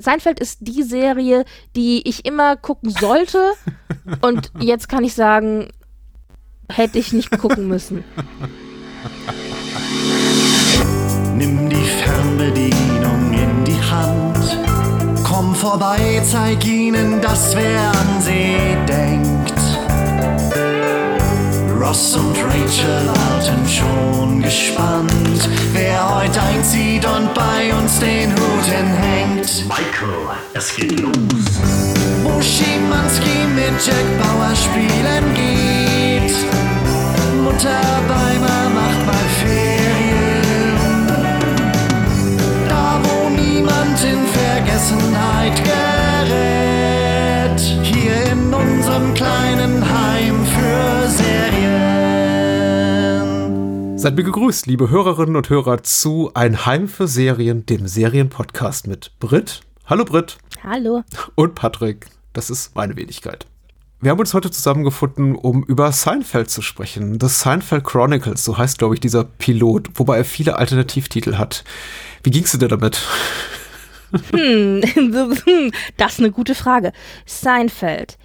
Seinfeld ist die Serie, die ich immer gucken sollte. und jetzt kann ich sagen, hätte ich nicht gucken müssen. Nimm die Fernbedienung in die Hand. Komm vorbei, zeig ihnen, dass wer an sie denkt. Ross und Rachel warten schon gespannt, wer heute einzieht und bei uns den Hut hinhängt. Michael, es geht los. Wo Schimanski mit Jack Bauer spielen geht. Mutter Beimer macht mal Ferien. Da wo niemand in Vergessenheit gerät. Hier in unserem kleinen Heim für Serien. Seid mir gegrüßt, liebe Hörerinnen und Hörer, zu Ein Heim für Serien, dem Serienpodcast mit Brit. Hallo Brit. Hallo. Und Patrick. Das ist meine Wenigkeit. Wir haben uns heute zusammengefunden, um über Seinfeld zu sprechen. The Seinfeld Chronicles, so heißt, glaube ich, dieser Pilot, wobei er viele Alternativtitel hat. Wie ging's dir damit? Hm, das ist eine gute Frage. Seinfeld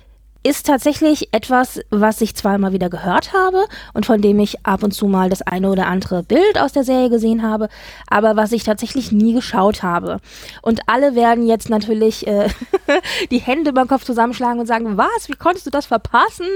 ist tatsächlich etwas, was ich zwar immer wieder gehört habe und von dem ich ab und zu mal das eine oder andere Bild aus der Serie gesehen habe, aber was ich tatsächlich nie geschaut habe. Und alle werden jetzt natürlich äh, die Hände über den Kopf zusammenschlagen und sagen, was, wie konntest du das verpassen?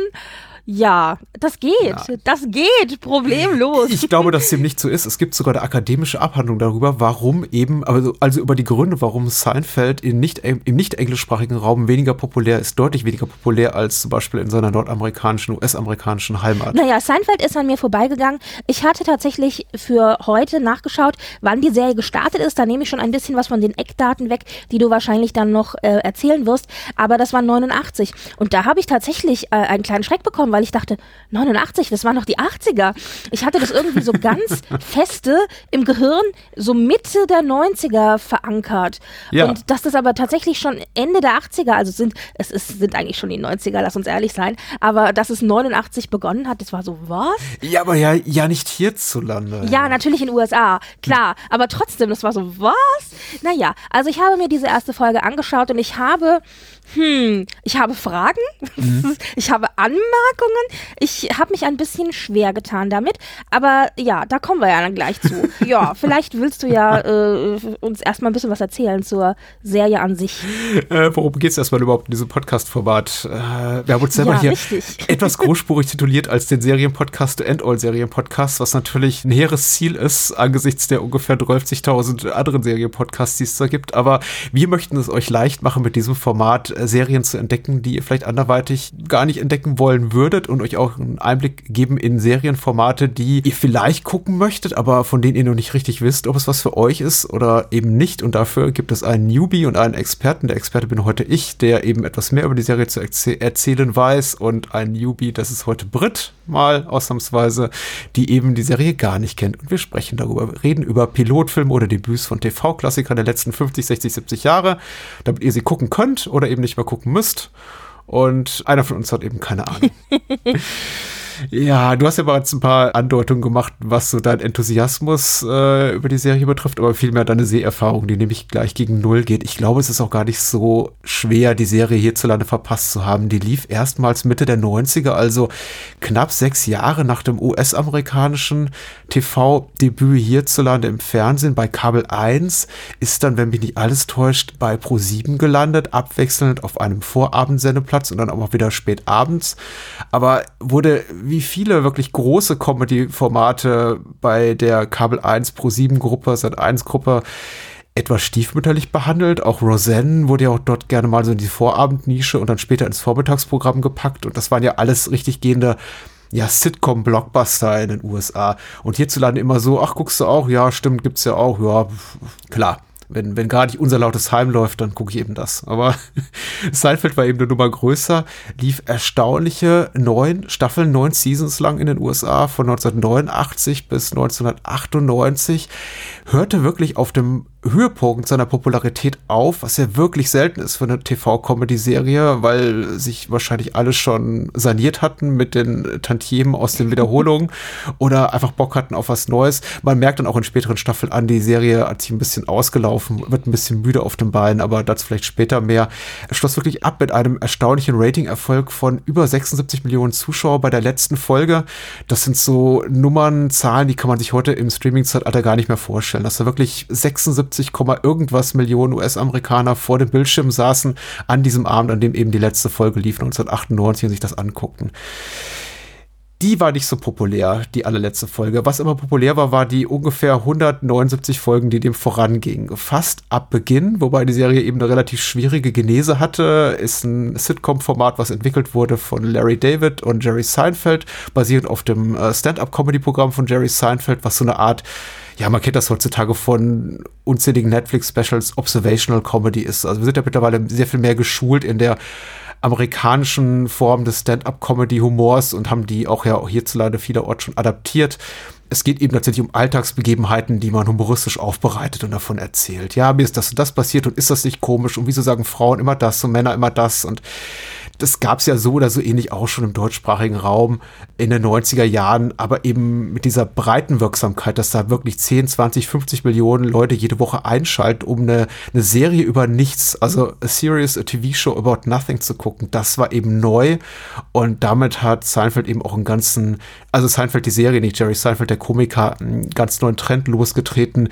Ja, das geht. Ja. Das geht. Problemlos. Ich glaube, dass dem nicht so ist. Es gibt sogar eine akademische Abhandlung darüber, warum eben, also, also über die Gründe, warum Seinfeld in nicht, im nicht englischsprachigen Raum weniger populär ist, deutlich weniger populär als zum Beispiel in seiner nordamerikanischen, US-amerikanischen Heimat. Naja, Seinfeld ist an mir vorbeigegangen. Ich hatte tatsächlich für heute nachgeschaut, wann die Serie gestartet ist. Da nehme ich schon ein bisschen was von den Eckdaten weg, die du wahrscheinlich dann noch äh, erzählen wirst. Aber das war 89. Und da habe ich tatsächlich äh, einen kleinen Schreck bekommen, weil ich dachte, 89, das waren noch die 80er. Ich hatte das irgendwie so ganz feste im Gehirn, so Mitte der 90er verankert. Ja. Und dass das aber tatsächlich schon Ende der 80er, also sind, es ist, sind eigentlich schon die 90er, lass uns ehrlich sein, aber dass es 89 begonnen hat, das war so, was? Ja, aber ja, ja nicht hierzulande. Ja, natürlich in den USA, klar. Hm. Aber trotzdem, das war so, was? Naja, also ich habe mir diese erste Folge angeschaut und ich habe hm, ich habe Fragen, mhm. ich habe Anmerkungen, ich habe mich ein bisschen schwer getan damit, aber ja, da kommen wir ja dann gleich zu. ja, vielleicht willst du ja äh, uns erstmal ein bisschen was erzählen zur Serie an sich. Äh, worum geht es erstmal überhaupt in diesem Podcast-Format? Äh, wir haben uns selber ja, hier richtig. etwas großspurig tituliert als den Serienpodcast, End All Serienpodcast, was natürlich ein hehres Ziel ist angesichts der ungefähr 30.000 anderen Serienpodcasts, die es da gibt, aber wir möchten es euch leicht machen mit diesem Format Serien zu entdecken, die ihr vielleicht anderweitig gar nicht entdecken wollen würdet und euch auch einen Einblick geben in Serienformate, die ihr vielleicht gucken möchtet, aber von denen ihr noch nicht richtig wisst, ob es was für euch ist oder eben nicht. Und dafür gibt es einen Newbie und einen Experten. Der Experte bin heute ich, der eben etwas mehr über die Serie zu erzählen weiß und ein Newbie, das ist heute Brit, mal ausnahmsweise, die eben die Serie gar nicht kennt. Und wir sprechen darüber, wir reden über Pilotfilme oder Debüts von TV-Klassikern der letzten 50, 60, 70 Jahre, damit ihr sie gucken könnt oder eben nicht mehr gucken müsst. Und einer von uns hat eben keine Ahnung. Ja, du hast ja bereits ein paar Andeutungen gemacht, was so dein Enthusiasmus äh, über die Serie betrifft, aber vielmehr deine Seherfahrung, die nämlich gleich gegen Null geht. Ich glaube, es ist auch gar nicht so schwer, die Serie hierzulande verpasst zu haben. Die lief erstmals Mitte der 90er, also knapp sechs Jahre nach dem US-amerikanischen TV-Debüt hierzulande im Fernsehen bei Kabel 1, ist dann, wenn mich nicht alles täuscht, bei Pro7 gelandet, abwechselnd auf einem Vorabendsendeplatz und dann auch wieder spät abends. Aber wurde wie viele wirklich große Comedy-Formate bei der Kabel 1 Pro 7 Gruppe, Sat 1 Gruppe etwas stiefmütterlich behandelt. Auch Roseanne wurde ja auch dort gerne mal so in die Vorabendnische und dann später ins Vormittagsprogramm gepackt. Und das waren ja alles richtig gehende ja, Sitcom-Blockbuster in den USA. Und hierzulande immer so, ach, guckst du auch? Ja, stimmt, gibt's ja auch. Ja, klar wenn, wenn gerade nicht unser lautes Heim läuft, dann gucke ich eben das. Aber Seinfeld war eben eine Nummer größer, lief erstaunliche neun Staffeln, neun Seasons lang in den USA von 1989 bis 1998, hörte wirklich auf dem Höhepunkt seiner Popularität auf, was ja wirklich selten ist für eine TV-Comedy-Serie, weil sich wahrscheinlich alle schon saniert hatten mit den Tantiemen aus den Wiederholungen oder einfach Bock hatten auf was Neues. Man merkt dann auch in späteren Staffeln an, die Serie hat sich ein bisschen ausgelaufen, wird ein bisschen müde auf den Beinen, aber dazu vielleicht später mehr. Er schloss wirklich ab mit einem erstaunlichen Rating-Erfolg von über 76 Millionen Zuschauer bei der letzten Folge. Das sind so Nummern, Zahlen, die kann man sich heute im Streaming-Zeitalter gar nicht mehr vorstellen. Dass da wirklich 76, irgendwas Millionen US-Amerikaner vor dem Bildschirm saßen an diesem Abend, an dem eben die letzte Folge lief 1998 und sich das anguckten die war nicht so populär, die allerletzte Folge. Was immer populär war, war die ungefähr 179 Folgen, die dem vorangingen. Fast ab Beginn, wobei die Serie eben eine relativ schwierige Genese hatte, ist ein Sitcom-Format, was entwickelt wurde von Larry David und Jerry Seinfeld, basierend auf dem äh, Stand-up-Comedy-Programm von Jerry Seinfeld, was so eine Art ja, man kennt das heutzutage von unzähligen Netflix-Specials, Observational Comedy ist. Also wir sind ja mittlerweile sehr viel mehr geschult in der amerikanischen Form des Stand-up-Comedy-Humors und haben die auch ja hierzulande vielerorts schon adaptiert. Es geht eben tatsächlich um Alltagsbegebenheiten, die man humoristisch aufbereitet und davon erzählt. Ja, mir ist das und das passiert und ist das nicht komisch und wieso sagen Frauen immer das und Männer immer das und das gab es ja so oder so ähnlich auch schon im deutschsprachigen Raum in den 90er Jahren, aber eben mit dieser breiten Wirksamkeit, dass da wirklich 10, 20, 50 Millionen Leute jede Woche einschalten, um eine, eine Serie über nichts, also a series, a TV-Show about nothing zu gucken. Das war eben neu und damit hat Seinfeld eben auch einen ganzen, also Seinfeld die Serie, nicht Jerry Seinfeld, der Komiker, einen ganz neuen Trend losgetreten,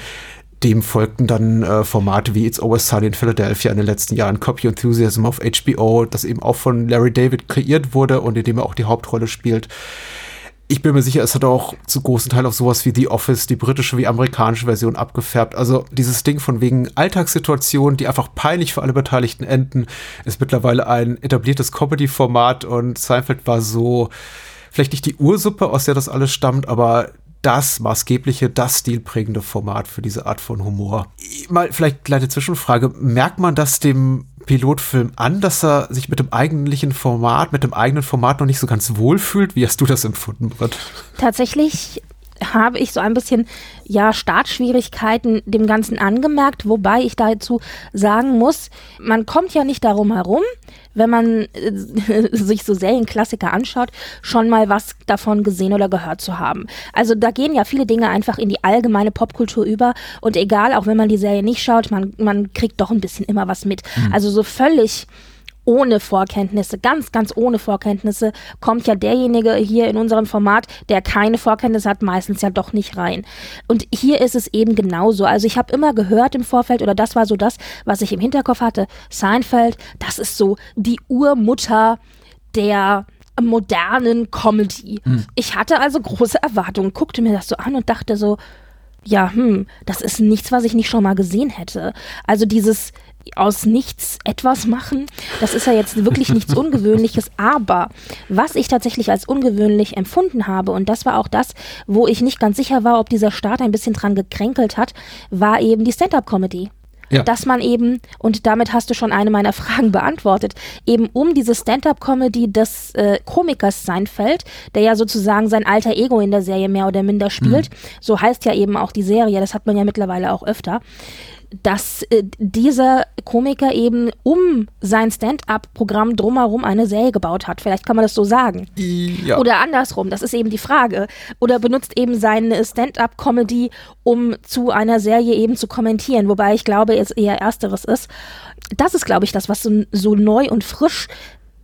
dem folgten dann äh, Formate wie It's Always Sunny in Philadelphia in den letzten Jahren, Copy Enthusiasm auf HBO, das eben auch von Larry David kreiert wurde und in dem er auch die Hauptrolle spielt. Ich bin mir sicher, es hat auch zu großen Teil auf sowas wie The Office, die britische wie amerikanische Version abgefärbt. Also dieses Ding von wegen Alltagssituationen, die einfach peinlich für alle Beteiligten enden, ist mittlerweile ein etabliertes Comedy-Format und Seinfeld war so vielleicht nicht die Ursuppe, aus der das alles stammt, aber das maßgebliche, das stilprägende Format für diese Art von Humor. Mal vielleicht kleine Zwischenfrage. Merkt man das dem Pilotfilm an, dass er sich mit dem eigentlichen Format, mit dem eigenen Format noch nicht so ganz wohl fühlt? Wie hast du das empfunden, Britt? Tatsächlich habe ich so ein bisschen ja Startschwierigkeiten dem Ganzen angemerkt, wobei ich dazu sagen muss, man kommt ja nicht darum herum, wenn man äh, sich so Serienklassiker anschaut, schon mal was davon gesehen oder gehört zu haben. Also da gehen ja viele Dinge einfach in die allgemeine Popkultur über und egal, auch wenn man die Serie nicht schaut, man, man kriegt doch ein bisschen immer was mit. Mhm. Also so völlig ohne Vorkenntnisse, ganz, ganz ohne Vorkenntnisse, kommt ja derjenige hier in unserem Format, der keine Vorkenntnisse hat, meistens ja doch nicht rein. Und hier ist es eben genauso. Also ich habe immer gehört im Vorfeld, oder das war so das, was ich im Hinterkopf hatte, Seinfeld, das ist so die Urmutter der modernen Comedy. Hm. Ich hatte also große Erwartungen, guckte mir das so an und dachte so, ja, hm, das ist nichts, was ich nicht schon mal gesehen hätte. Also dieses aus nichts etwas machen. Das ist ja jetzt wirklich nichts Ungewöhnliches, aber was ich tatsächlich als ungewöhnlich empfunden habe, und das war auch das, wo ich nicht ganz sicher war, ob dieser Start ein bisschen dran gekränkelt hat, war eben die Stand-up-Comedy. Ja. Dass man eben, und damit hast du schon eine meiner Fragen beantwortet, eben um diese Stand-up-Comedy des äh, Komikers Seinfeld, der ja sozusagen sein alter Ego in der Serie mehr oder minder spielt, mhm. so heißt ja eben auch die Serie, das hat man ja mittlerweile auch öfter, dass äh, dieser Komiker eben um sein Stand-up-Programm drumherum eine Serie gebaut hat. Vielleicht kann man das so sagen. Ja. Oder andersrum, das ist eben die Frage. Oder benutzt eben seine Stand-up-Comedy, um zu einer Serie eben zu kommentieren. Wobei ich glaube, es eher ersteres ist. Das ist, glaube ich, das, was so, so neu und frisch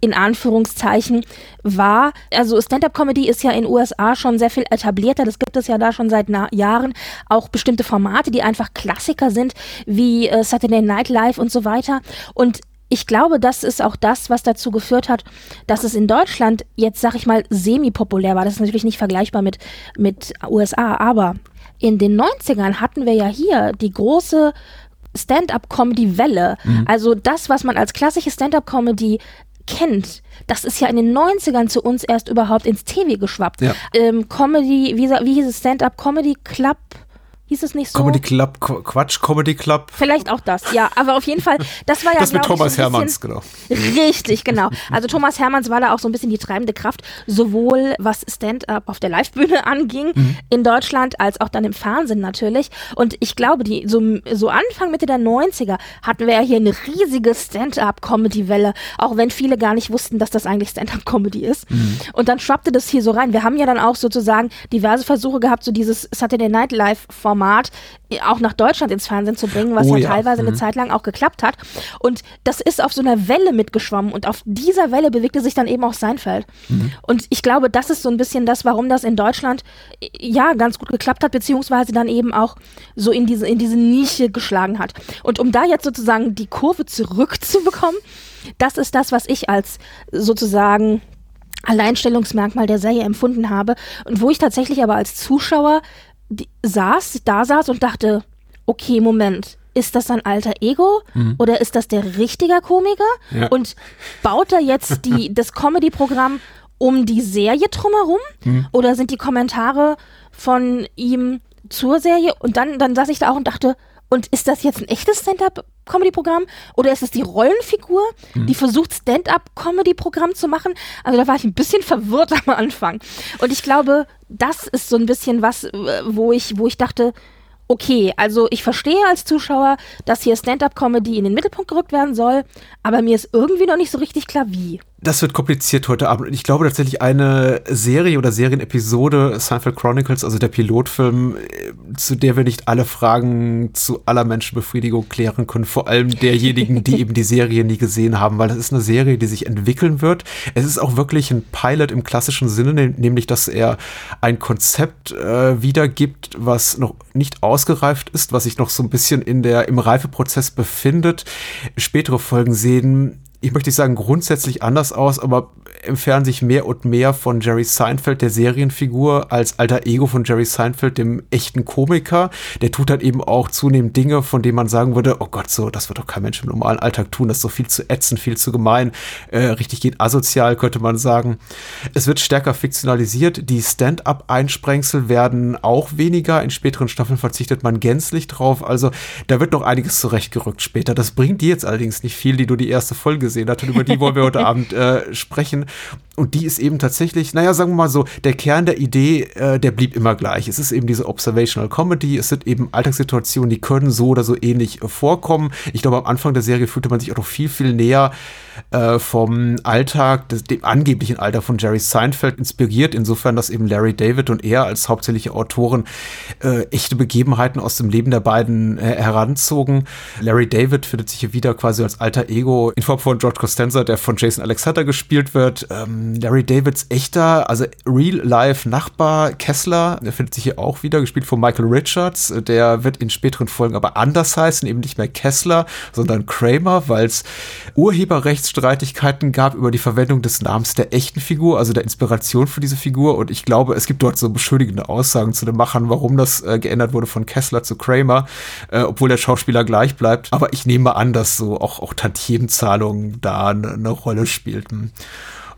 in Anführungszeichen war. Also Stand-up-Comedy ist ja in USA schon sehr viel etablierter. Das gibt es ja da schon seit Jahren. Auch bestimmte Formate, die einfach Klassiker sind, wie äh, Saturday Night Live und so weiter. Und ich glaube, das ist auch das, was dazu geführt hat, dass es in Deutschland jetzt, sag ich mal, semi-populär war. Das ist natürlich nicht vergleichbar mit, mit USA, aber in den 90ern hatten wir ja hier die große Stand-up-Comedy-Welle. Mhm. Also das, was man als klassische Stand-up-Comedy kennt, das ist ja in den 90ern zu uns erst überhaupt ins TV geschwappt. Ja. Ähm, Comedy, wie, wie hieß es, Stand-Up Comedy Club? Hieß es nicht so? Comedy Club, Quatsch, Comedy Club. Vielleicht auch das, ja. Aber auf jeden Fall, das war ja, Das mit Thomas Hermanns, genau. Richtig, genau. Also Thomas Hermanns war da auch so ein bisschen die treibende Kraft, sowohl was Stand-up auf der Livebühne anging, mhm. in Deutschland, als auch dann im Fernsehen natürlich. Und ich glaube, die so, so Anfang, Mitte der 90er hatten wir ja hier eine riesige Stand-up-Comedy-Welle, auch wenn viele gar nicht wussten, dass das eigentlich Stand-up-Comedy ist. Mhm. Und dann schwappte das hier so rein. Wir haben ja dann auch sozusagen diverse Versuche gehabt, so dieses Saturday Night Live-Format auch nach Deutschland ins Fernsehen zu bringen, was oh, ja, ja, teilweise mhm. eine Zeit lang auch geklappt hat. Und das ist auf so einer Welle mitgeschwommen und auf dieser Welle bewegte sich dann eben auch Seinfeld. Mhm. Und ich glaube, das ist so ein bisschen das, warum das in Deutschland ja ganz gut geklappt hat, beziehungsweise dann eben auch so in diese, in diese Nische geschlagen hat. Und um da jetzt sozusagen die Kurve zurückzubekommen, das ist das, was ich als sozusagen Alleinstellungsmerkmal der Serie empfunden habe und wo ich tatsächlich aber als Zuschauer saß, da saß und dachte, okay, Moment, ist das ein alter Ego mhm. oder ist das der richtige Komiker? Ja. Und baut er jetzt die, das Comedy-Programm um die Serie drumherum? Mhm. Oder sind die Kommentare von ihm zur Serie? Und dann, dann saß ich da auch und dachte, und ist das jetzt ein echtes Stand-up-Comedy-Programm oder ist es die Rollenfigur, mhm. die versucht, Stand-up-Comedy-Programm zu machen? Also da war ich ein bisschen verwirrt am Anfang. Und ich glaube, das ist so ein bisschen was, äh, wo ich, wo ich dachte, okay, also ich verstehe als Zuschauer, dass hier Stand-up-Comedy in den Mittelpunkt gerückt werden soll, aber mir ist irgendwie noch nicht so richtig klar, wie. Das wird kompliziert heute Abend. Ich glaube tatsächlich eine Serie oder Serienepisode Seinfeld Chronicles, also der Pilotfilm, äh, zu der wir nicht alle Fragen zu aller Menschenbefriedigung klären können. Vor allem derjenigen, die eben die Serie nie gesehen haben, weil das ist eine Serie, die sich entwickeln wird. Es ist auch wirklich ein Pilot im klassischen Sinne, ne, nämlich dass er ein Konzept äh, wiedergibt, was noch nicht ausgereift ist, was sich noch so ein bisschen in der im Reifeprozess befindet. Spätere Folgen sehen ich möchte nicht sagen grundsätzlich anders aus, aber entfernen sich mehr und mehr von Jerry Seinfeld, der Serienfigur, als alter Ego von Jerry Seinfeld, dem echten Komiker. Der tut halt eben auch zunehmend Dinge, von denen man sagen würde, oh Gott, so, das wird doch kein Mensch im normalen Alltag tun, das ist so viel zu ätzend, viel zu gemein, äh, richtig geht asozial, könnte man sagen. Es wird stärker fiktionalisiert, die Stand-up-Einsprengsel werden auch weniger, in späteren Staffeln verzichtet man gänzlich drauf, also da wird noch einiges zurechtgerückt später. Das bringt dir jetzt allerdings nicht viel, die du die erste Folge gesehen hat. Und über die wollen wir heute Abend äh, sprechen. Und die ist eben tatsächlich, naja, sagen wir mal so, der Kern der Idee, äh, der blieb immer gleich. Es ist eben diese Observational Comedy. Es sind eben Alltagssituationen, die können so oder so ähnlich äh, vorkommen. Ich glaube, am Anfang der Serie fühlte man sich auch noch viel, viel näher äh, vom Alltag, des, dem angeblichen Alter von Jerry Seinfeld inspiriert. Insofern, dass eben Larry David und er als hauptsächliche Autoren äh, echte Begebenheiten aus dem Leben der beiden äh, heranzogen. Larry David findet sich hier wieder quasi als alter Ego in Form von George Costanza, der von Jason Alexander gespielt wird. Ähm, Larry Davids echter, also Real-Life-Nachbar Kessler, der findet sich hier auch wieder, gespielt von Michael Richards. Der wird in späteren Folgen aber anders heißen, eben nicht mehr Kessler, sondern Kramer, weil es Urheberrechtsstreitigkeiten gab über die Verwendung des Namens der echten Figur, also der Inspiration für diese Figur. Und ich glaube, es gibt dort so beschönigende Aussagen zu den Machern, warum das äh, geändert wurde von Kessler zu Kramer, äh, obwohl der Schauspieler gleich bleibt. Aber ich nehme an, dass so auch, auch Da eine, eine Rolle spielten.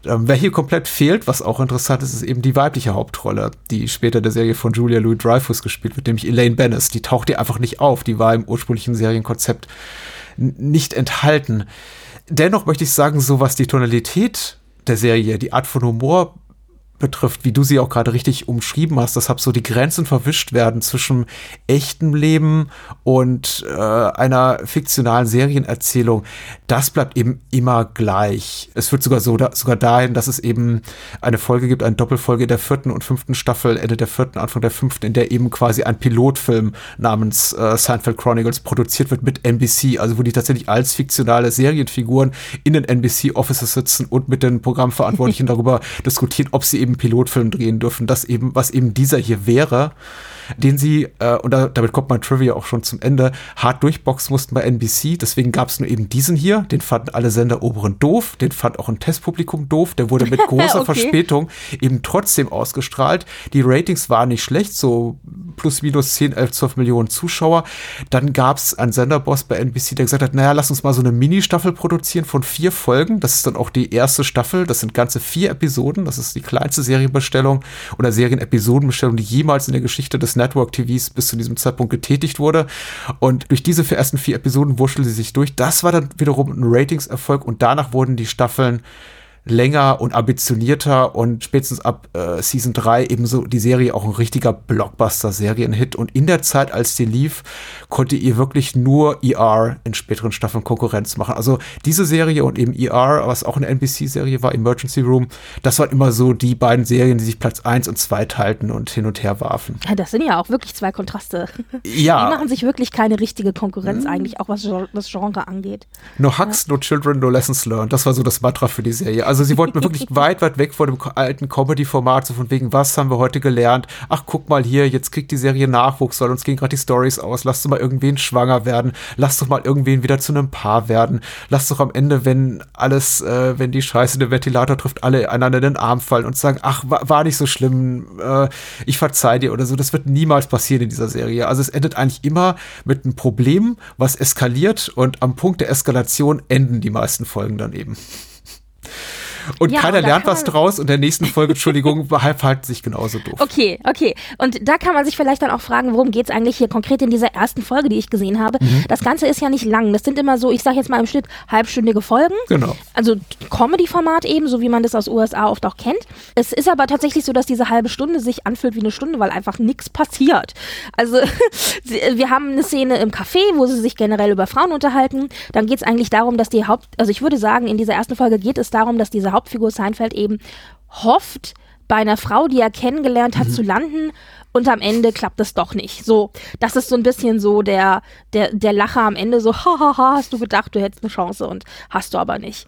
Ähm, wer hier komplett fehlt, was auch interessant ist, ist eben die weibliche Hauptrolle, die später der Serie von Julia Louis Dreyfus gespielt wird, nämlich Elaine Bennis. Die taucht hier einfach nicht auf. Die war im ursprünglichen Serienkonzept nicht enthalten. Dennoch möchte ich sagen, so was die Tonalität der Serie, die Art von Humor betrifft, wie du sie auch gerade richtig umschrieben hast, deshalb so die Grenzen verwischt werden zwischen echtem Leben und äh, einer fiktionalen Serienerzählung, das bleibt eben immer gleich. Es wird sogar so, da, sogar dahin, dass es eben eine Folge gibt, eine Doppelfolge der vierten und fünften Staffel, Ende der vierten, Anfang der fünften, in der eben quasi ein Pilotfilm namens äh, Seinfeld Chronicles produziert wird mit NBC, also wo die tatsächlich als fiktionale Serienfiguren in den NBC Offices sitzen und mit den Programmverantwortlichen darüber diskutieren, ob sie eben eben Pilotfilm drehen dürfen, das eben, was eben dieser hier wäre den sie, äh, und da, damit kommt mein Trivia auch schon zum Ende, hart durchboxen mussten bei NBC. Deswegen gab es nur eben diesen hier. Den fanden alle Sender oberen doof. Den fand auch ein Testpublikum doof. Der wurde mit großer okay. Verspätung eben trotzdem ausgestrahlt. Die Ratings waren nicht schlecht, so plus minus 10, 11, 12 Millionen Zuschauer. Dann gab es einen Senderboss bei NBC, der gesagt hat, naja, lass uns mal so eine Mini-Staffel produzieren von vier Folgen. Das ist dann auch die erste Staffel. Das sind ganze vier Episoden. Das ist die kleinste Serienbestellung oder Serienepisodenbestellung, die jemals in der Geschichte des des Network-TVs bis zu diesem Zeitpunkt getätigt wurde. Und durch diese ersten vier Episoden wurschelte sie sich durch. Das war dann wiederum ein Ratingserfolg und danach wurden die Staffeln länger und ambitionierter und spätestens ab äh, Season 3 ebenso die Serie auch ein richtiger Blockbuster-Serienhit. Und in der Zeit, als die lief, konnte ihr wirklich nur ER in späteren Staffeln Konkurrenz machen. Also diese Serie und eben ER, was auch eine NBC-Serie war, Emergency Room, das waren immer so die beiden Serien, die sich Platz 1 und 2 teilten und hin und her warfen. Ja, das sind ja auch wirklich zwei Kontraste. Ja. Die machen sich wirklich keine richtige Konkurrenz mhm. eigentlich, auch was das Genre angeht. No Hugs, ja. no Children, no Lessons Learned. Das war so das Mantra für die Serie. Also sie wollten wirklich weit, weit weg von dem alten Comedy-Format, so von wegen, was haben wir heute gelernt? Ach, guck mal hier, jetzt kriegt die Serie Nachwuchs, weil uns gehen gerade die Stories aus. Lass doch mal irgendwen schwanger werden. Lass doch mal irgendwen wieder zu einem Paar werden. Lass doch am Ende, wenn alles, äh, wenn die Scheiße den Ventilator trifft, alle einander in den Arm fallen und sagen, ach, war, war nicht so schlimm, äh, ich verzeih dir oder so. Das wird niemals passieren in dieser Serie. Also es endet eigentlich immer mit einem Problem, was eskaliert und am Punkt der Eskalation enden die meisten Folgen dann eben. Und ja, keiner und lernt was draus und der nächsten Folge, Entschuldigung, verhalten sich genauso doof. Okay, okay. Und da kann man sich vielleicht dann auch fragen, worum geht es eigentlich hier konkret in dieser ersten Folge, die ich gesehen habe. Mhm. Das Ganze ist ja nicht lang. Das sind immer so, ich sage jetzt mal im Schnitt halbstündige Folgen. Genau. Also Comedy-Format eben, so wie man das aus USA oft auch kennt. Es ist aber tatsächlich so, dass diese halbe Stunde sich anfühlt wie eine Stunde, weil einfach nichts passiert. Also wir haben eine Szene im Café, wo sie sich generell über Frauen unterhalten. Dann geht es eigentlich darum, dass die Haupt, also ich würde sagen, in dieser ersten Folge geht es darum, dass diese Hauptfigur Seinfeld eben hofft, bei einer Frau, die er kennengelernt hat, mhm. zu landen und am Ende klappt es doch nicht. So, das ist so ein bisschen so der, der, der Lacher am Ende, so, hahaha, hast du gedacht, du hättest eine Chance und hast du aber nicht.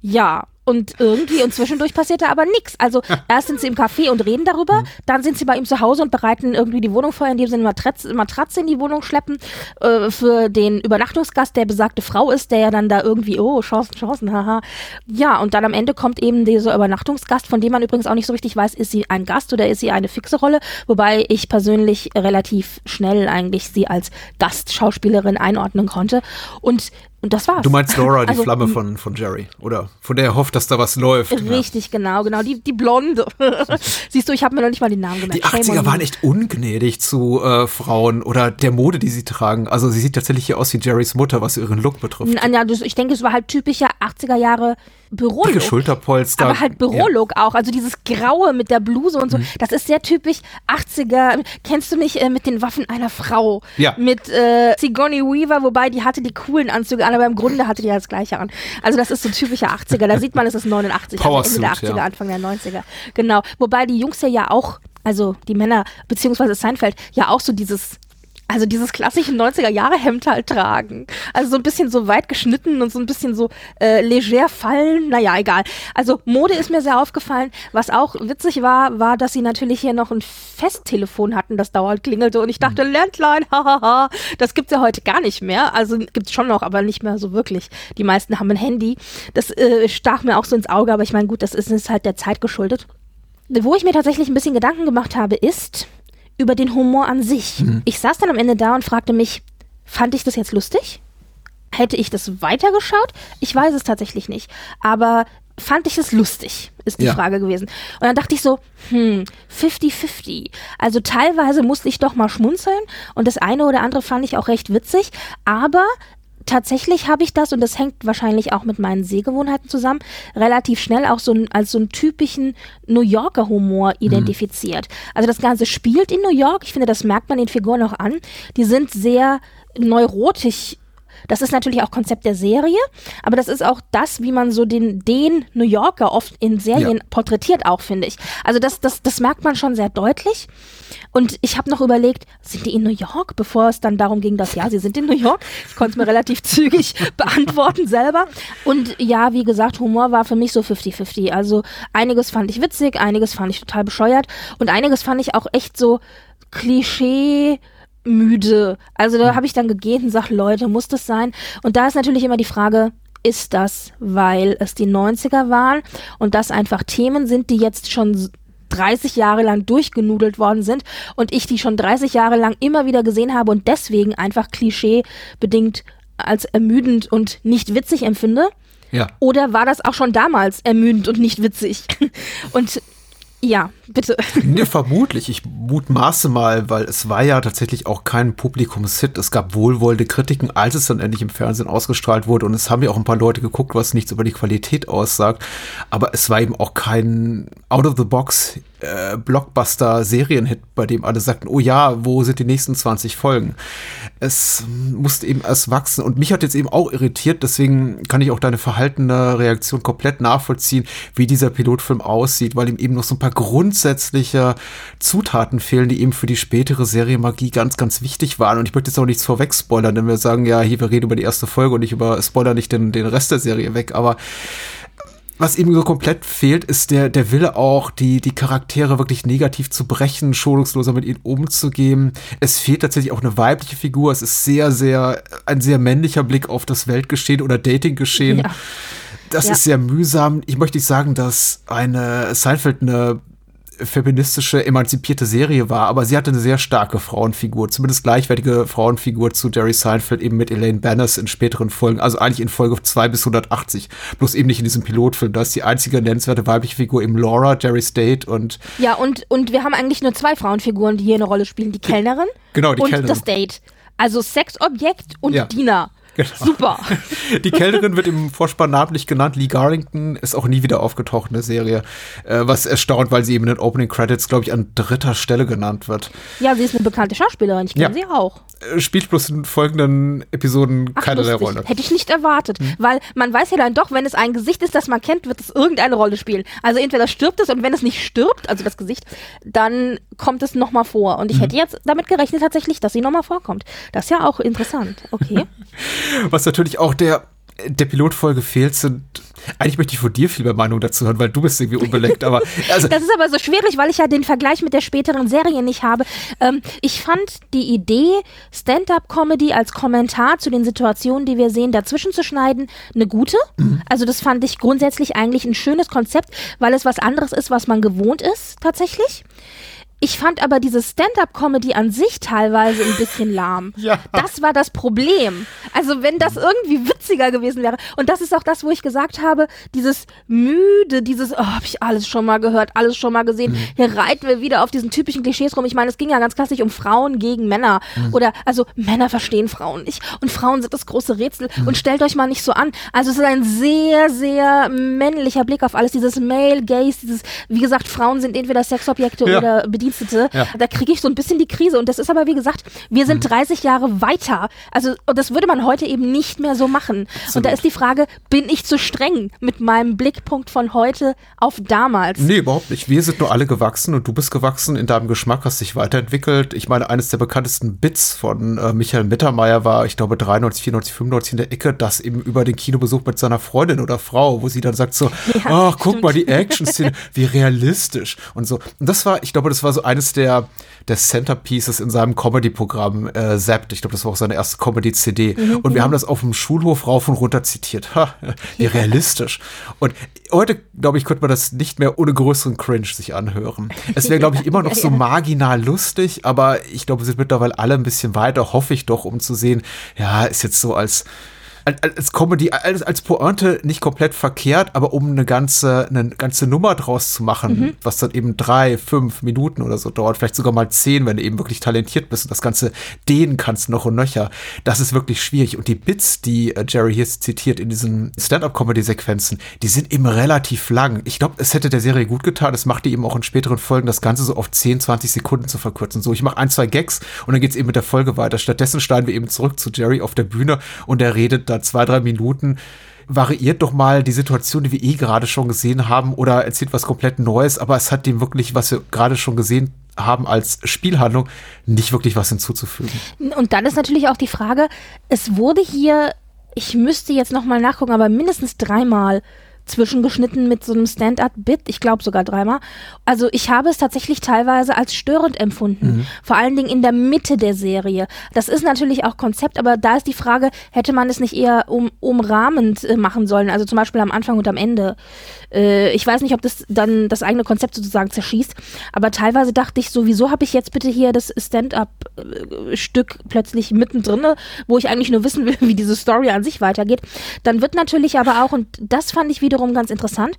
Ja, und irgendwie, und zwischendurch passiert da aber nichts. Also erst sind sie im Café und reden darüber, mhm. dann sind sie bei ihm zu Hause und bereiten irgendwie die Wohnung vor, indem sie eine Matratze, Matratze in die Wohnung schleppen äh, für den Übernachtungsgast, der besagte Frau ist, der ja dann da irgendwie, oh, Chancen, Chancen, haha. Ja, und dann am Ende kommt eben dieser Übernachtungsgast, von dem man übrigens auch nicht so richtig weiß, ist sie ein Gast oder ist sie eine fixe Rolle, wobei ich persönlich relativ schnell eigentlich sie als Gastschauspielerin einordnen konnte. Und und das war's. Du meinst Laura, die also, Flamme von, von Jerry, oder? Von der er hofft, dass da was läuft. Richtig, ja. genau, genau. Die, die Blonde. Siehst du, ich habe mir noch nicht mal den Namen gemerkt. Die 80er waren echt ungnädig zu äh, Frauen oder der Mode, die sie tragen. Also sie sieht tatsächlich hier aus wie Jerrys Mutter, was ihren Look betrifft. Ja, ich denke, es war halt typischer 80er Jahre Bürolook. Dicke Schulterpolster. Aber halt Bürolook ja. auch. Also dieses Graue mit der Bluse und so. Mhm. Das ist sehr typisch 80er. Kennst du mich äh, mit den Waffen einer Frau? Ja. Mit äh, Sigourney Weaver, wobei die hatte die coolen Anzüge an, aber im Grunde hatte die das gleiche an. Also das ist so typischer 80er. Da sieht man, es ist 89, Power also Ende der 80er, ja. Anfang der 90er. Genau. Wobei die Jungs ja auch also die Männer, beziehungsweise Seinfeld, ja auch so dieses also dieses klassische 90er-Jahre-Hemd halt tragen. Also so ein bisschen so weit geschnitten und so ein bisschen so äh, leger fallen. Naja, egal. Also Mode ist mir sehr aufgefallen. Was auch witzig war, war, dass sie natürlich hier noch ein Festtelefon hatten, das dauernd klingelte. Und ich dachte, mhm. Landline, hahaha, das gibt's ja heute gar nicht mehr. Also gibt's schon noch, aber nicht mehr so wirklich. Die meisten haben ein Handy. Das äh, stach mir auch so ins Auge, aber ich meine, gut, das ist, ist halt der Zeit geschuldet. Wo ich mir tatsächlich ein bisschen Gedanken gemacht habe, ist, über den Humor an sich. Mhm. Ich saß dann am Ende da und fragte mich, fand ich das jetzt lustig? Hätte ich das weitergeschaut? Ich weiß es tatsächlich nicht. Aber fand ich es lustig, ist die ja. Frage gewesen. Und dann dachte ich so, hm, 50-50. Also teilweise musste ich doch mal schmunzeln und das eine oder andere fand ich auch recht witzig, aber tatsächlich habe ich das, und das hängt wahrscheinlich auch mit meinen Sehgewohnheiten zusammen, relativ schnell auch so als so einen typischen New Yorker Humor mhm. identifiziert. Mhm. Also das Ganze spielt in New York. Ich finde, das merkt man den Figuren auch an. Die sind sehr neurotisch das ist natürlich auch Konzept der Serie, aber das ist auch das, wie man so den, den New Yorker oft in Serien ja. porträtiert, auch finde ich. Also das, das, das merkt man schon sehr deutlich. Und ich habe noch überlegt, sind die in New York, bevor es dann darum ging, dass ja, sie sind in New York. Ich konnte es mir relativ zügig beantworten selber. Und ja, wie gesagt, Humor war für mich so 50-50. Also einiges fand ich witzig, einiges fand ich total bescheuert und einiges fand ich auch echt so Klischee müde. Also da hm. habe ich dann gegeben und sage, Leute, muss das sein? Und da ist natürlich immer die Frage, ist das, weil es die 90er waren und das einfach Themen sind, die jetzt schon 30 Jahre lang durchgenudelt worden sind und ich die schon 30 Jahre lang immer wieder gesehen habe und deswegen einfach klischeebedingt als ermüdend und nicht witzig empfinde? Ja. Oder war das auch schon damals ermüdend und nicht witzig? und ja, bitte. Nee, vermutlich. Ich mutmaße mal, weil es war ja tatsächlich auch kein Publikumshit. Es gab wohlwollende Kritiken, als es dann endlich im Fernsehen ausgestrahlt wurde. Und es haben ja auch ein paar Leute geguckt, was nichts über die Qualität aussagt. Aber es war eben auch kein Out-of-the-Box äh, bei dem alle sagten, oh ja, wo sind die nächsten 20 Folgen? Es musste eben erst wachsen und mich hat jetzt eben auch irritiert, deswegen kann ich auch deine verhaltene Reaktion komplett nachvollziehen, wie dieser Pilotfilm aussieht, weil ihm eben noch so ein paar grundsätzliche Zutaten fehlen, die eben für die spätere Serie Magie ganz, ganz wichtig waren. Und ich möchte jetzt auch nichts vorweg spoilern, denn wir sagen ja, hier, wir reden über die erste Folge und nicht über Spoiler nicht den, den Rest der Serie weg, aber was eben so komplett fehlt, ist der, der Wille auch, die, die Charaktere wirklich negativ zu brechen, schonungsloser mit ihnen umzugehen. Es fehlt tatsächlich auch eine weibliche Figur. Es ist sehr, sehr, ein sehr männlicher Blick auf das Weltgeschehen oder Datinggeschehen. Ja. Das ja. ist sehr mühsam. Ich möchte nicht sagen, dass eine Seinfeld eine feministische, emanzipierte Serie war, aber sie hatte eine sehr starke Frauenfigur, zumindest gleichwertige Frauenfigur zu Jerry Seinfeld eben mit Elaine Banners in späteren Folgen, also eigentlich in Folge 2 bis 180, bloß eben nicht in diesem Pilotfilm. Da ist die einzige nennenswerte weibliche Figur eben Laura, Jerry State und Ja, und, und wir haben eigentlich nur zwei Frauenfiguren, die hier eine Rolle spielen, die Kellnerin genau, die und Kellnerin. das Date. Also Sexobjekt und ja. Diener. Genau. Super. Die Kellnerin wird im Vorspann namentlich genannt. Lee Garrington ist auch nie wieder aufgetaucht in der Serie. Äh, was erstaunt, weil sie eben in den Opening Credits, glaube ich, an dritter Stelle genannt wird. Ja, sie ist eine bekannte Schauspielerin. Ich kenne ja. sie auch. Äh, spielt bloß in folgenden Episoden Ach, keine lustig. Rolle. Hätte ich nicht erwartet. Hm. Weil man weiß ja dann doch, wenn es ein Gesicht ist, das man kennt, wird es irgendeine Rolle spielen. Also entweder stirbt es und wenn es nicht stirbt, also das Gesicht, dann kommt es nochmal vor. Und ich hm. hätte jetzt damit gerechnet tatsächlich, dass sie nochmal vorkommt. Das ist ja auch interessant. Okay. Was natürlich auch der der Pilotfolge fehlt, sind. Eigentlich möchte ich von dir viel mehr Meinung dazu hören, weil du bist irgendwie unbeleckt, aber. Also das ist aber so schwierig, weil ich ja den Vergleich mit der späteren Serie nicht habe. Ähm, ich fand die Idee, Stand-up-Comedy als Kommentar zu den Situationen, die wir sehen, dazwischen zu schneiden, eine gute. Mhm. Also, das fand ich grundsätzlich eigentlich ein schönes Konzept, weil es was anderes ist, was man gewohnt ist, tatsächlich. Ich fand aber diese Stand-up-Comedy an sich teilweise ein bisschen lahm. Ja. Das war das Problem. Also wenn das irgendwie witziger gewesen wäre. Und das ist auch das, wo ich gesagt habe, dieses müde, dieses, oh, hab ich alles schon mal gehört, alles schon mal gesehen. Mhm. Hier reiten wir wieder auf diesen typischen Klischees rum. Ich meine, es ging ja ganz klassisch um Frauen gegen Männer. Mhm. Oder, also Männer verstehen Frauen nicht. Und Frauen sind das große Rätsel. Mhm. Und stellt euch mal nicht so an. Also es ist ein sehr, sehr männlicher Blick auf alles. Dieses Male Gaze, dieses, wie gesagt, Frauen sind entweder Sexobjekte ja. oder Bedienstete Bedienstete, ja. da kriege ich so ein bisschen die Krise. Und das ist aber, wie gesagt, wir sind mhm. 30 Jahre weiter. Also, und das würde man heute eben nicht mehr so machen. Absolut. Und da ist die Frage, bin ich zu streng mit meinem Blickpunkt von heute auf damals? Nee, überhaupt nicht. Wir sind nur alle gewachsen und du bist gewachsen in deinem Geschmack, hast dich weiterentwickelt. Ich meine, eines der bekanntesten Bits von äh, Michael Mittermeier war, ich glaube, 93, 94, 95 in der Ecke, das eben über den Kinobesuch mit seiner Freundin oder Frau, wo sie dann sagt so, ach, ja, oh, guck mal, die Action-Szene, wie realistisch und so. Und das war, ich glaube, das war so eines der, der Centerpieces in seinem Comedy-Programm äh, Zapped. Ich glaube, das war auch seine erste Comedy-CD. Mhm, und wir haben das auf dem Schulhof rauf und runter zitiert. Ha, wie ja. realistisch. Und heute, glaube ich, könnte man das nicht mehr ohne größeren Cringe sich anhören. Es wäre, glaube ich, immer noch so marginal lustig, aber ich glaube, wir sind mittlerweile alle ein bisschen weiter, hoffe ich doch, um zu sehen, ja, ist jetzt so als als Comedy, als, als Pointe nicht komplett verkehrt, aber um eine ganze, eine ganze Nummer draus zu machen, mhm. was dann eben drei, fünf Minuten oder so dauert, vielleicht sogar mal zehn, wenn du eben wirklich talentiert bist und das Ganze dehnen kannst noch und nöcher. Das ist wirklich schwierig. Und die Bits, die äh, Jerry hier zitiert in diesen Stand-up-Comedy-Sequenzen, die sind eben relativ lang. Ich glaube, es hätte der Serie gut getan. Es macht die eben auch in späteren Folgen, das Ganze so auf 10, 20 Sekunden zu verkürzen. So, ich mache ein, zwei Gags und dann geht's eben mit der Folge weiter. Stattdessen steigen wir eben zurück zu Jerry auf der Bühne und er redet da zwei, drei Minuten variiert doch mal die Situation, die wir eh gerade schon gesehen haben, oder erzählt was komplett Neues, aber es hat dem wirklich, was wir gerade schon gesehen haben als Spielhandlung, nicht wirklich was hinzuzufügen. Und dann ist natürlich auch die Frage, es wurde hier, ich müsste jetzt nochmal nachgucken, aber mindestens dreimal zwischengeschnitten mit so einem Stand-up-Bit, ich glaube sogar dreimal. Also ich habe es tatsächlich teilweise als störend empfunden, mhm. vor allen Dingen in der Mitte der Serie. Das ist natürlich auch Konzept, aber da ist die Frage, hätte man es nicht eher um, umrahmend äh, machen sollen, also zum Beispiel am Anfang und am Ende. Äh, ich weiß nicht, ob das dann das eigene Konzept sozusagen zerschießt, aber teilweise dachte ich, sowieso habe ich jetzt bitte hier das Stand-up-Stück plötzlich mittendrin, wo ich eigentlich nur wissen will, wie diese Story an sich weitergeht. Dann wird natürlich aber auch, und das fand ich wiederum wiederum ganz interessant.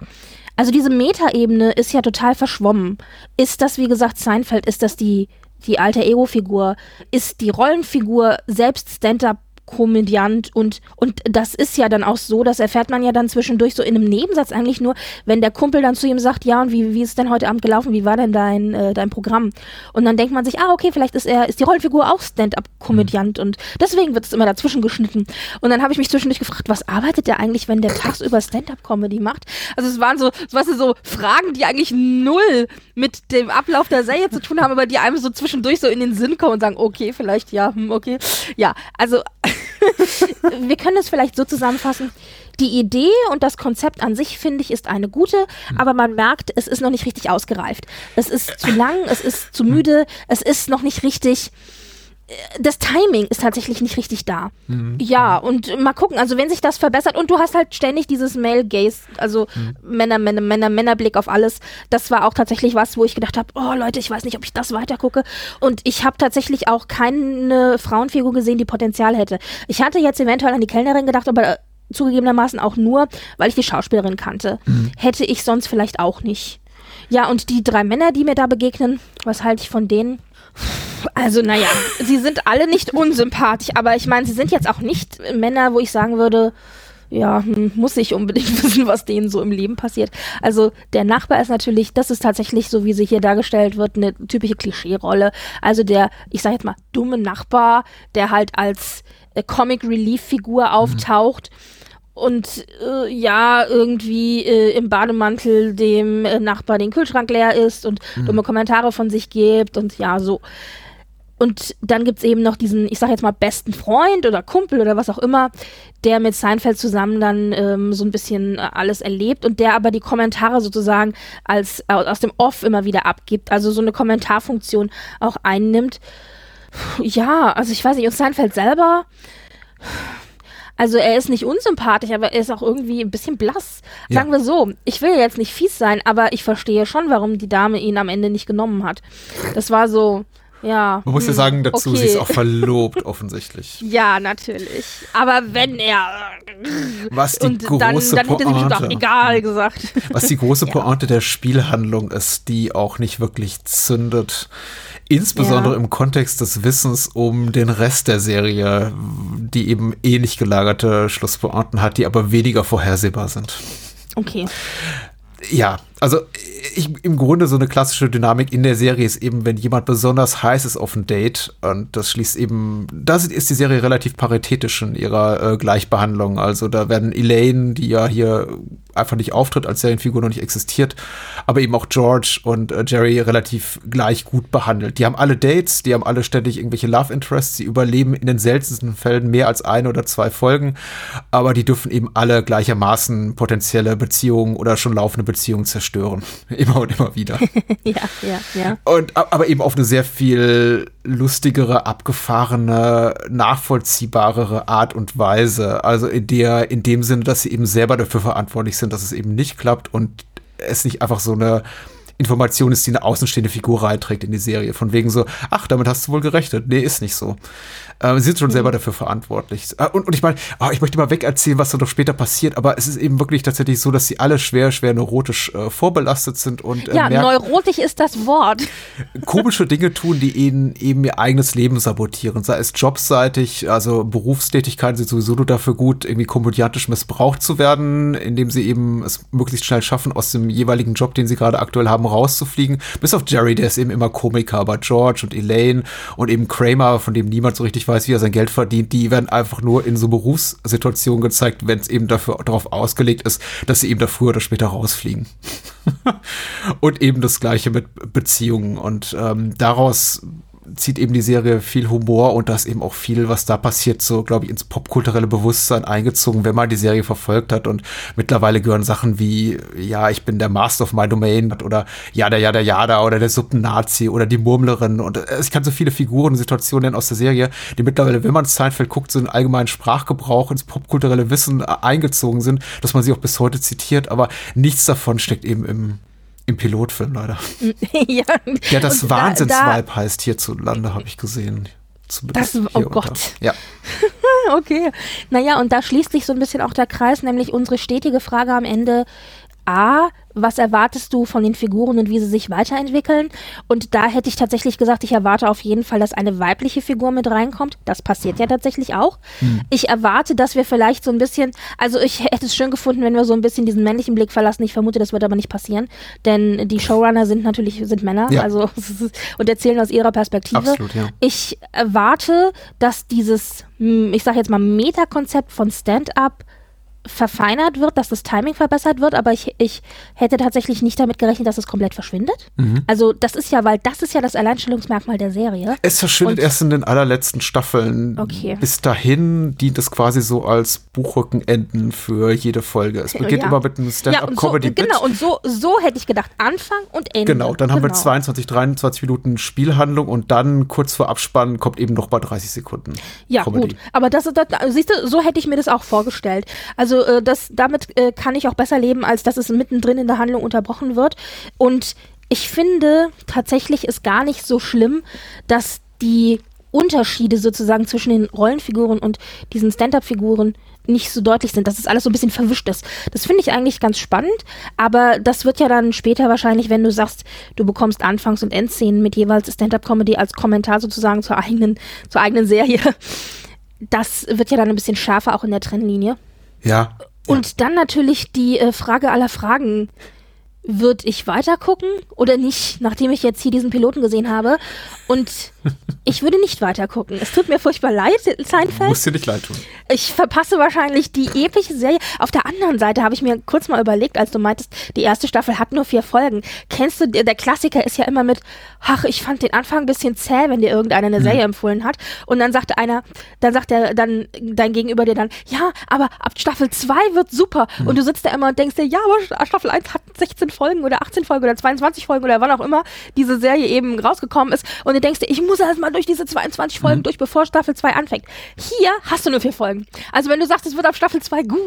Also diese Metaebene ist ja total verschwommen. Ist das, wie gesagt, Seinfeld? Ist das die, die alte Ego-Figur? Ist die Rollenfigur selbst Stand-up Komödiant und, und das ist ja dann auch so, das erfährt man ja dann zwischendurch so in einem Nebensatz eigentlich nur, wenn der Kumpel dann zu ihm sagt, ja und wie, wie ist denn heute Abend gelaufen, wie war denn dein, äh, dein Programm? Und dann denkt man sich, ah okay, vielleicht ist er, ist die Rollenfigur auch Stand-up-Komödiant mhm. und deswegen wird es immer dazwischen geschnitten. Und dann habe ich mich zwischendurch gefragt, was arbeitet der eigentlich, wenn der tagsüber Stand-up-Comedy macht? Also es waren so, weißt du, so Fragen, die eigentlich null mit dem Ablauf der Serie zu tun haben, aber die einem so zwischendurch so in den Sinn kommen und sagen, okay, vielleicht ja, hm, okay. Ja, also wir können es vielleicht so zusammenfassen. Die Idee und das Konzept an sich, finde ich, ist eine gute, aber man merkt, es ist noch nicht richtig ausgereift. Es ist zu lang, es ist zu müde, es ist noch nicht richtig das Timing ist tatsächlich nicht richtig da. Mhm. Ja, und mal gucken, also wenn sich das verbessert und du hast halt ständig dieses Male Gaze, also mhm. Männer, Männer, Männer, Männerblick auf alles. Das war auch tatsächlich was, wo ich gedacht habe, oh Leute, ich weiß nicht, ob ich das weiter gucke. Und ich habe tatsächlich auch keine Frauenfigur gesehen, die Potenzial hätte. Ich hatte jetzt eventuell an die Kellnerin gedacht, aber äh, zugegebenermaßen auch nur, weil ich die Schauspielerin kannte. Mhm. Hätte ich sonst vielleicht auch nicht. Ja, und die drei Männer, die mir da begegnen, was halte ich von denen? Also, naja, sie sind alle nicht unsympathisch, aber ich meine, sie sind jetzt auch nicht Männer, wo ich sagen würde, ja, hm, muss ich unbedingt wissen, was denen so im Leben passiert. Also der Nachbar ist natürlich, das ist tatsächlich so, wie sie hier dargestellt wird, eine typische Klischee-Rolle. Also der, ich sag jetzt mal, dumme Nachbar, der halt als äh, Comic Relief Figur mhm. auftaucht. Mhm und äh, ja, irgendwie äh, im Bademantel dem äh, Nachbar den Kühlschrank leer ist und mhm. dumme Kommentare von sich gibt und ja, so. Und dann gibt es eben noch diesen, ich sag jetzt mal, besten Freund oder Kumpel oder was auch immer, der mit Seinfeld zusammen dann ähm, so ein bisschen äh, alles erlebt und der aber die Kommentare sozusagen als aus dem Off immer wieder abgibt, also so eine Kommentarfunktion auch einnimmt. Ja, also ich weiß nicht, und Seinfeld selber also er ist nicht unsympathisch, aber er ist auch irgendwie ein bisschen blass. Sagen ja. wir so, ich will jetzt nicht fies sein, aber ich verstehe schon, warum die Dame ihn am Ende nicht genommen hat. Das war so, ja. Man muss ja hm, sagen dazu, okay. sie ist auch verlobt offensichtlich. Ja, natürlich. Aber wenn er was die große dann, dann hätte sie auch egal gesagt. Was die große Pointe ja. der Spielhandlung ist, die auch nicht wirklich zündet. Insbesondere ja. im Kontext des Wissens um den Rest der Serie, die eben ähnlich gelagerte Schlusspointen hat, die aber weniger vorhersehbar sind. Okay. Ja, also ich, im Grunde so eine klassische Dynamik in der Serie ist eben, wenn jemand besonders heiß ist auf ein Date und das schließt eben, da ist die Serie relativ paritätisch in ihrer äh, Gleichbehandlung. Also da werden Elaine, die ja hier einfach nicht auftritt, als Serienfigur noch nicht existiert, aber eben auch George und äh, Jerry relativ gleich gut behandelt. Die haben alle Dates, die haben alle ständig irgendwelche Love Interests, sie überleben in den seltensten Fällen mehr als eine oder zwei Folgen, aber die dürfen eben alle gleichermaßen potenzielle Beziehungen oder schon laufende Beziehungen zerstören. Immer und immer wieder. ja, ja, ja. Und aber eben auf eine sehr viel lustigere, abgefahrene, nachvollziehbarere Art und Weise. Also in der, in dem Sinne, dass sie eben selber dafür verantwortlich sind, dass es eben nicht klappt und es nicht einfach so eine Information ist, die eine außenstehende Figur reinträgt in die Serie. Von wegen so, ach, damit hast du wohl gerechnet. Nee, ist nicht so. Äh, sie sind schon mhm. selber dafür verantwortlich. Äh, und, und ich meine, oh, ich möchte mal wegerzählen, was da noch später passiert, aber es ist eben wirklich tatsächlich so, dass sie alle schwer, schwer neurotisch äh, vorbelastet sind und äh, Ja, merken, neurotisch ist das Wort. Komische Dinge tun, die ihnen eben ihr eigenes Leben sabotieren. Sei es jobseitig, also Berufstätigkeiten sind sowieso nur dafür gut, irgendwie komödiantisch missbraucht zu werden, indem sie eben es möglichst schnell schaffen, aus dem jeweiligen Job, den sie gerade aktuell haben, rauszufliegen. Bis auf Jerry, der ist eben immer Komiker, aber George und Elaine und eben Kramer, von dem niemand so richtig weiß, wie er sein Geld verdient, die werden einfach nur in so Berufssituationen gezeigt, wenn es eben dafür darauf ausgelegt ist, dass sie eben da früher oder später rausfliegen. und eben das gleiche mit Beziehungen. Und ähm, daraus zieht eben die Serie viel Humor und das eben auch viel, was da passiert, so, glaube ich, ins popkulturelle Bewusstsein eingezogen, wenn man die Serie verfolgt hat. Und mittlerweile gehören Sachen wie, ja, ich bin der Master of my Domain oder Jada, Jada, Jada oder der Suppennazi oder die Murmlerin. Und äh, ich kann so viele Figuren und Situationen aus der Serie, die mittlerweile, wenn man Seinfeld guckt, so in allgemeinen Sprachgebrauch, ins popkulturelle Wissen äh, eingezogen sind, dass man sie auch bis heute zitiert. Aber nichts davon steckt eben im im Pilotfilm leider. ja. Der das Wahnsinnsvibe heißt hierzulande, habe ich gesehen. Das, oh Gott. Ja. okay. Naja, und da schließt sich so ein bisschen auch der Kreis, nämlich unsere stetige Frage am Ende, A, was erwartest du von den Figuren und wie sie sich weiterentwickeln? Und da hätte ich tatsächlich gesagt, ich erwarte auf jeden Fall, dass eine weibliche Figur mit reinkommt. Das passiert ja tatsächlich auch. Hm. Ich erwarte, dass wir vielleicht so ein bisschen, also ich hätte es schön gefunden, wenn wir so ein bisschen diesen männlichen Blick verlassen. Ich vermute, das wird aber nicht passieren, denn die Showrunner sind natürlich sind Männer, ja. also und erzählen aus ihrer Perspektive. Absolut, ja. Ich erwarte, dass dieses, hm, ich sage jetzt mal Metakonzept von Stand-up verfeinert wird, dass das Timing verbessert wird, aber ich, ich hätte tatsächlich nicht damit gerechnet, dass es komplett verschwindet. Mhm. Also das ist ja, weil das ist ja das Alleinstellungsmerkmal der Serie. Es verschwindet Und erst in den allerletzten Staffeln. Okay. Bis dahin dient es quasi so als Buchrückenenden für jede Folge. Es beginnt ja. immer mit einem Stand-up-Comedy. Ja, so, genau, und so, so hätte ich gedacht, Anfang und Ende. Genau, dann genau. haben wir 22, 23 Minuten Spielhandlung und dann kurz vor Abspann kommt eben noch mal 30 Sekunden. Ja, Comedy. gut. Aber das, das, siehst du, so hätte ich mir das auch vorgestellt. Also also äh, das, damit äh, kann ich auch besser leben, als dass es mittendrin in der Handlung unterbrochen wird. Und ich finde tatsächlich ist gar nicht so schlimm, dass die Unterschiede sozusagen zwischen den Rollenfiguren und diesen Stand-up-Figuren nicht so deutlich sind, dass es alles so ein bisschen verwischt ist. Das finde ich eigentlich ganz spannend, aber das wird ja dann später wahrscheinlich, wenn du sagst, du bekommst Anfangs- und Endszenen mit jeweils Stand-up-Comedy als Kommentar sozusagen zur eigenen, zur eigenen Serie. Das wird ja dann ein bisschen schärfer auch in der Trennlinie. Ja. Und ja. dann natürlich die äh, Frage aller Fragen. Wird ich weitergucken oder nicht, nachdem ich jetzt hier diesen Piloten gesehen habe? Und ich würde nicht weitergucken. Es tut mir furchtbar leid, Seinfeld. Muss dir nicht leid tun. Ich verpasse wahrscheinlich die epische Serie. Auf der anderen Seite habe ich mir kurz mal überlegt, als du meintest, die erste Staffel hat nur vier Folgen. Kennst du, der Klassiker ist ja immer mit, ach, ich fand den Anfang ein bisschen zäh, wenn dir irgendeiner eine mhm. Serie empfohlen hat. Und dann sagte einer, dann sagt der, dann dein Gegenüber dir dann, ja, aber ab Staffel 2 wird super. Mhm. Und du sitzt da immer und denkst dir, ja, aber Staffel 1 hat 16 Folgen oder 18 Folgen oder 22 Folgen oder wann auch immer diese Serie eben rausgekommen ist. Und du denkst dir, ich muss erst mal durch diese 22 Folgen mhm. durch, bevor Staffel 2 anfängt. Hier hast du nur vier Folgen. Also wenn du sagst, es wird ab Staffel 2 gut,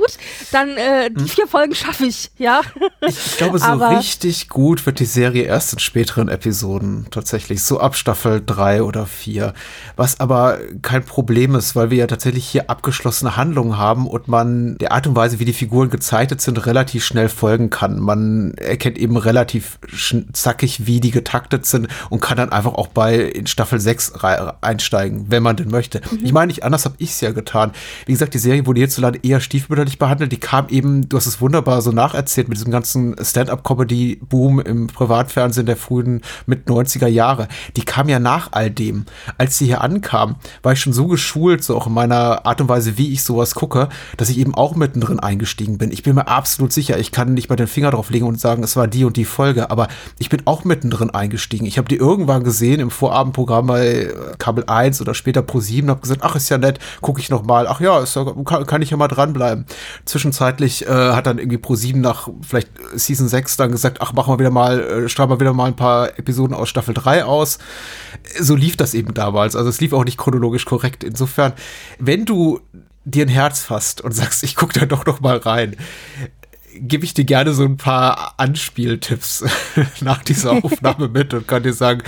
dann äh, die mhm. vier Folgen schaffe ich, ja. Ich glaube, so Aber richtig gut wird die Serie erst in späteren Episoden tatsächlich, so ab Staffel 3 oder 4. Was aber kein Problem ist, weil wir ja tatsächlich hier abgeschlossene Handlungen haben und man der Art und Weise, wie die Figuren gezeichnet sind, relativ schnell folgen kann. Man erkennt eben relativ zackig, wie die getaktet sind und kann dann einfach auch bei in Staffel 6 einsteigen, wenn man denn möchte. Mhm. Ich meine, nicht anders habe ich es ja getan. Wie gesagt, die Serie wurde hierzulande eher stiefmütterlich behandelt. Die kam eben, du hast es wunderbar so nacherzählt mit diesem ganzen Stand-up-Comedy-Boom im Privatfernsehen der frühen mit 90er Jahre. Die kam ja nach all dem. Als sie hier ankam, war ich schon so geschult, so auch in meiner Art und Weise, wie ich sowas gucke, dass ich eben auch mittendrin eingestiegen bin. Ich bin mir absolut sicher, ich kann nicht mal den Finger drauf legen und sagen, es war die und die Folge, aber ich bin auch mittendrin eingestiegen. Ich habe die irgendwann gesehen im Vorabendprogramm bei äh, Kabel 1 oder später Pro 7 habe gesagt, ach, ist ja nett, gucke ich noch mal. Ach ja, ist kann, kann ich ja mal dranbleiben. Zwischenzeitlich äh, hat dann irgendwie Pro 7 nach vielleicht Season 6 dann gesagt, ach, machen wir wieder mal, äh, strahlen wir wieder mal ein paar Episoden aus Staffel 3 aus. So lief das eben damals. Also es lief auch nicht chronologisch korrekt. Insofern, wenn du dir ein Herz fasst und sagst, ich gucke da doch noch mal rein, gebe ich dir gerne so ein paar Anspieltipps nach dieser Aufnahme mit und kann dir sagen,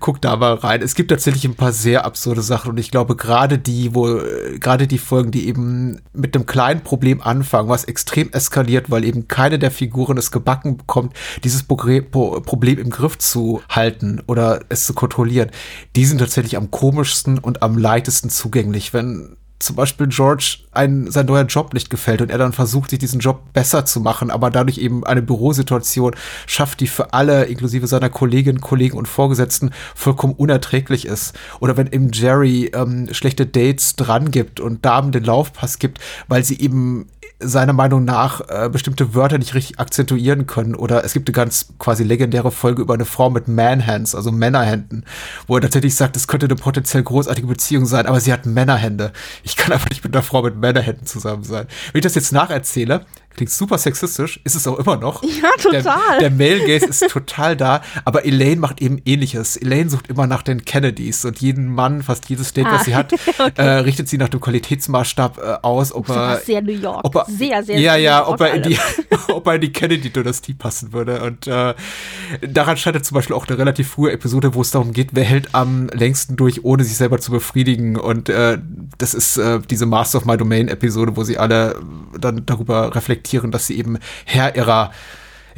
guck da mal rein. Es gibt tatsächlich ein paar sehr absurde Sachen und ich glaube gerade die, wo gerade die Folgen, die eben mit einem kleinen Problem anfangen, was extrem eskaliert, weil eben keine der Figuren es gebacken bekommt, dieses Problem im Griff zu halten oder es zu kontrollieren, die sind tatsächlich am komischsten und am leichtesten zugänglich. Wenn zum Beispiel George ein, sein neuer Job nicht gefällt und er dann versucht, sich diesen Job besser zu machen, aber dadurch eben eine Bürosituation schafft, die für alle, inklusive seiner Kolleginnen, Kollegen und Vorgesetzten, vollkommen unerträglich ist. Oder wenn eben Jerry ähm, schlechte Dates dran gibt und Damen den Laufpass gibt, weil sie eben seiner Meinung nach äh, bestimmte Wörter nicht richtig akzentuieren können. Oder es gibt eine ganz quasi legendäre Folge über eine Frau mit Manhands, also Männerhänden, wo er tatsächlich sagt, es könnte eine potenziell großartige Beziehung sein, aber sie hat Männerhände. Ich kann einfach nicht mit einer Frau mit Männerhänden zusammen sein. Wenn ich das jetzt nacherzähle, klingt super sexistisch, ist es auch immer noch. Ja, total. Der, der Male Gaze ist total da, aber Elaine macht eben ähnliches. Elaine sucht immer nach den Kennedys und jeden Mann, fast jedes Date, ah, was sie hat, okay. äh, richtet sie nach dem Qualitätsmaßstab äh, aus, ob er. Sehr New York. Ob er, sehr, sehr Ja, ja, ob er, in die, ob er in die Kennedy-Dynastie passen würde. Und äh, daran scheitert zum Beispiel auch eine relativ frühe Episode, wo es darum geht, wer hält am längsten durch, ohne sich selber zu befriedigen. Und äh, das ist äh, diese Master of My Domain-Episode, wo sie alle dann darüber reflektieren, dass sie eben Herr ihrer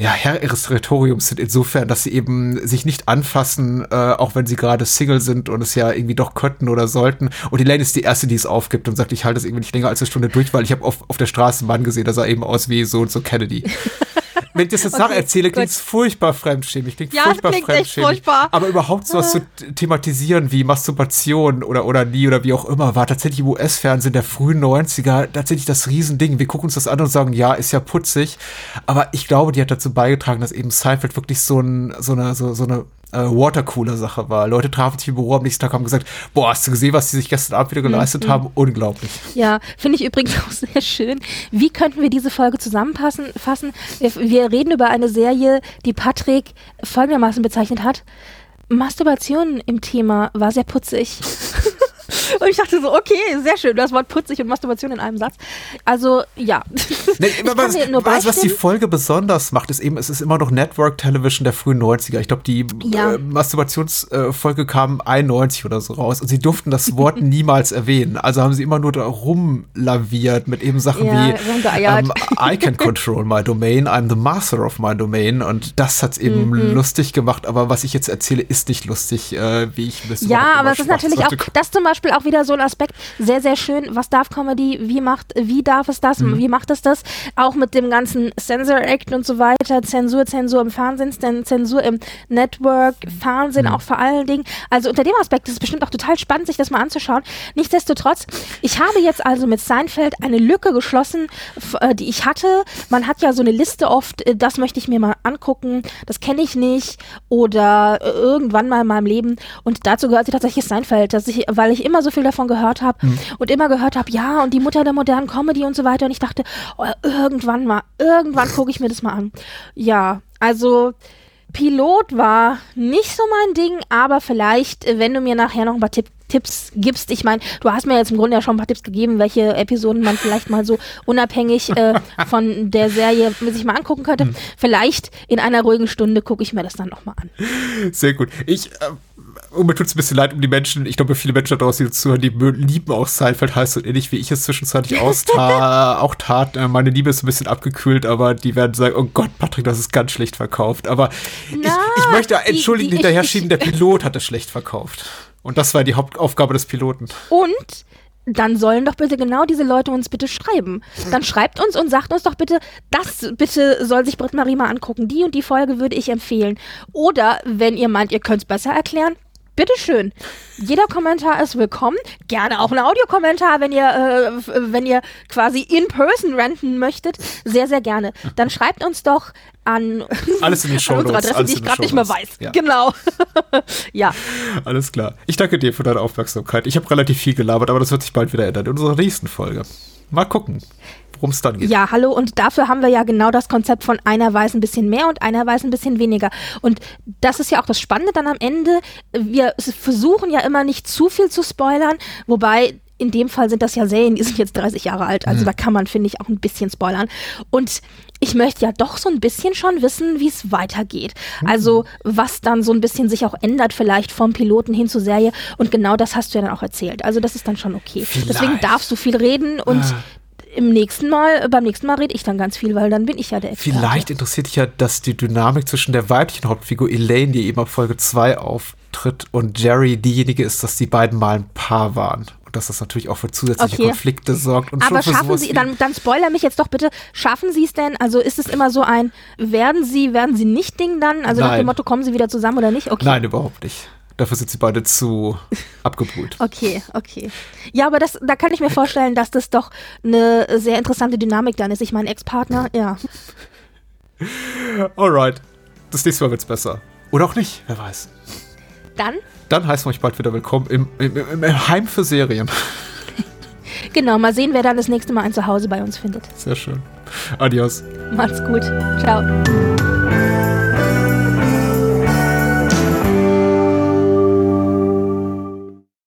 ja, Herr ihres Territoriums sind insofern, dass sie eben sich nicht anfassen, äh, auch wenn sie gerade Single sind und es ja irgendwie doch könnten oder sollten. Und Elaine ist die Erste, die es aufgibt und sagt, ich halte es irgendwie nicht länger als eine Stunde durch, weil ich habe auf, auf der Straße einen Mann gesehen, der sah eben aus wie so und so Kennedy. wenn ich das jetzt okay, nacherzähle, klingt es furchtbar fremdschämig. Klingt ja, furchtbar klingt fremdschämig. furchtbar. Aber überhaupt sowas zu thematisieren wie Masturbation oder, oder nie oder wie auch immer, war tatsächlich im US-Fernsehen der frühen 90er tatsächlich das Riesending. Wir gucken uns das an und sagen, ja, ist ja putzig. Aber ich glaube, die hat dazu beigetragen, dass eben Seinfeld wirklich so, ein, so eine, so, so eine äh, Watercooler-Sache war. Leute trafen sich im Büro am nächsten Tag haben gesagt, boah, hast du gesehen, was die sich gestern Abend wieder geleistet mhm. haben? Unglaublich. Ja, finde ich übrigens auch sehr schön. Wie könnten wir diese Folge zusammenfassen? Fassen? Wir, wir reden über eine Serie, die Patrick folgendermaßen bezeichnet hat. Masturbation im Thema war sehr putzig. Und ich dachte so, okay, sehr schön, das Wort putzig und Masturbation in einem Satz. Also, ja. Nee, was, was, was, die Folge besonders macht, ist eben, es ist immer noch Network Television der frühen 90er. Ich glaube, die ja. äh, Masturbationsfolge äh, kam 91 oder so raus und sie durften das Wort niemals erwähnen. Also haben sie immer nur da rumlaviert mit eben Sachen ja, wie ähm, I can control my domain, I'm the master of my domain und das hat es eben mhm. lustig gemacht. Aber was ich jetzt erzähle, ist nicht lustig, äh, wie ich ein Ja, aber es ist natürlich auch, das zum Beispiel auch wieder wieder so ein Aspekt, sehr, sehr schön. Was darf Comedy? Wie macht, wie darf es das? Mhm. Wie macht es das? Auch mit dem ganzen Censor Act und so weiter. Zensur, Zensur im Fernsehen, Zensur im Network, Fernsehen mhm. auch vor allen Dingen. Also unter dem Aspekt ist es bestimmt auch total spannend, sich das mal anzuschauen. Nichtsdestotrotz, ich habe jetzt also mit Seinfeld eine Lücke geschlossen, äh, die ich hatte. Man hat ja so eine Liste oft, äh, das möchte ich mir mal angucken, das kenne ich nicht oder äh, irgendwann mal in meinem Leben. Und dazu gehört tatsächlich Seinfeld, dass ich, weil ich immer so viel viel davon gehört habe mhm. und immer gehört habe, ja, und die Mutter der modernen Comedy und so weiter. Und ich dachte, oh, irgendwann mal, irgendwann gucke ich mir das mal an. Ja, also Pilot war nicht so mein Ding, aber vielleicht, wenn du mir nachher noch ein paar Tipp Tipps gibst. Ich meine, du hast mir jetzt im Grunde ja schon ein paar Tipps gegeben, welche Episoden man vielleicht mal so unabhängig äh, von der Serie sich mal angucken könnte. Hm. Vielleicht in einer ruhigen Stunde gucke ich mir das dann nochmal an. Sehr gut. Ich äh, und mir tut es ein bisschen leid um die Menschen, ich glaube, viele Menschen da draußen, die zuhören, die lieben auch Seinfeld, heißt so ähnlich wie ich es zwischenzeitlich auch tat. Äh, meine Liebe ist ein bisschen abgekühlt, aber die werden sagen, oh Gott, Patrick, das ist ganz schlecht verkauft. Aber Na, ich, ich, möchte entschuldigen, hinterher schieben, der Pilot hat es schlecht verkauft. Und das war die Hauptaufgabe des Piloten. Und dann sollen doch bitte genau diese Leute uns bitte schreiben. Dann schreibt uns und sagt uns doch bitte, das bitte soll sich Britt Marie mal angucken. Die und die Folge würde ich empfehlen. Oder wenn ihr meint, ihr könnt es besser erklären, bitteschön. Jeder Kommentar ist willkommen. Gerne auch ein Audiokommentar, wenn ihr, äh, wenn ihr quasi in person renten möchtet. Sehr, sehr gerne. Dann schreibt uns doch an, alles in die Show unsere Adresse, die ich gerade nicht mehr weiß. Ja. Genau. ja. Alles klar. Ich danke dir für deine Aufmerksamkeit. Ich habe relativ viel gelabert, aber das wird sich bald wieder ändern in unserer nächsten Folge. Mal gucken worum es dann geht. Ja, hallo, und dafür haben wir ja genau das Konzept von einer weiß ein bisschen mehr und einer weiß ein bisschen weniger. Und das ist ja auch das Spannende dann am Ende. Wir versuchen ja immer nicht zu viel zu spoilern, wobei in dem Fall sind das ja Serien, die sind jetzt 30 Jahre alt. Also mhm. da kann man, finde ich, auch ein bisschen spoilern. Und ich möchte ja doch so ein bisschen schon wissen, wie es weitergeht. Mhm. Also was dann so ein bisschen sich auch ändert, vielleicht vom Piloten hin zur Serie. Und genau das hast du ja dann auch erzählt. Also das ist dann schon okay. Vielleicht. Deswegen darfst du viel reden und ah im nächsten Mal, beim nächsten Mal rede ich dann ganz viel, weil dann bin ich ja der Experte. Vielleicht interessiert dich ja, dass die Dynamik zwischen der weiblichen Hauptfigur Elaine, die eben ab Folge 2 auftritt, und Jerry diejenige ist, dass die beiden mal ein Paar waren. Und dass das natürlich auch für zusätzliche okay. Konflikte sorgt. Und Aber schaffen Sie, dann, dann spoiler mich jetzt doch bitte, schaffen Sie es denn? Also ist es immer so ein, werden Sie, werden Sie nicht Ding dann? Also Nein. nach dem Motto, kommen Sie wieder zusammen oder nicht? Okay. Nein, überhaupt nicht. Dafür sind sie beide zu abgebrüht. Okay, okay. Ja, aber das, da kann ich mir vorstellen, dass das doch eine sehr interessante Dynamik dann ist. Ich meine, Ex-Partner, ja. Alright. Das nächste Mal wird's besser. Oder auch nicht, wer weiß. Dann? Dann heißen wir euch bald wieder willkommen im, im, im Heim für Serien. genau, mal sehen, wer dann das nächste Mal ein Zuhause bei uns findet. Sehr schön. Adios. Macht's gut. Ciao.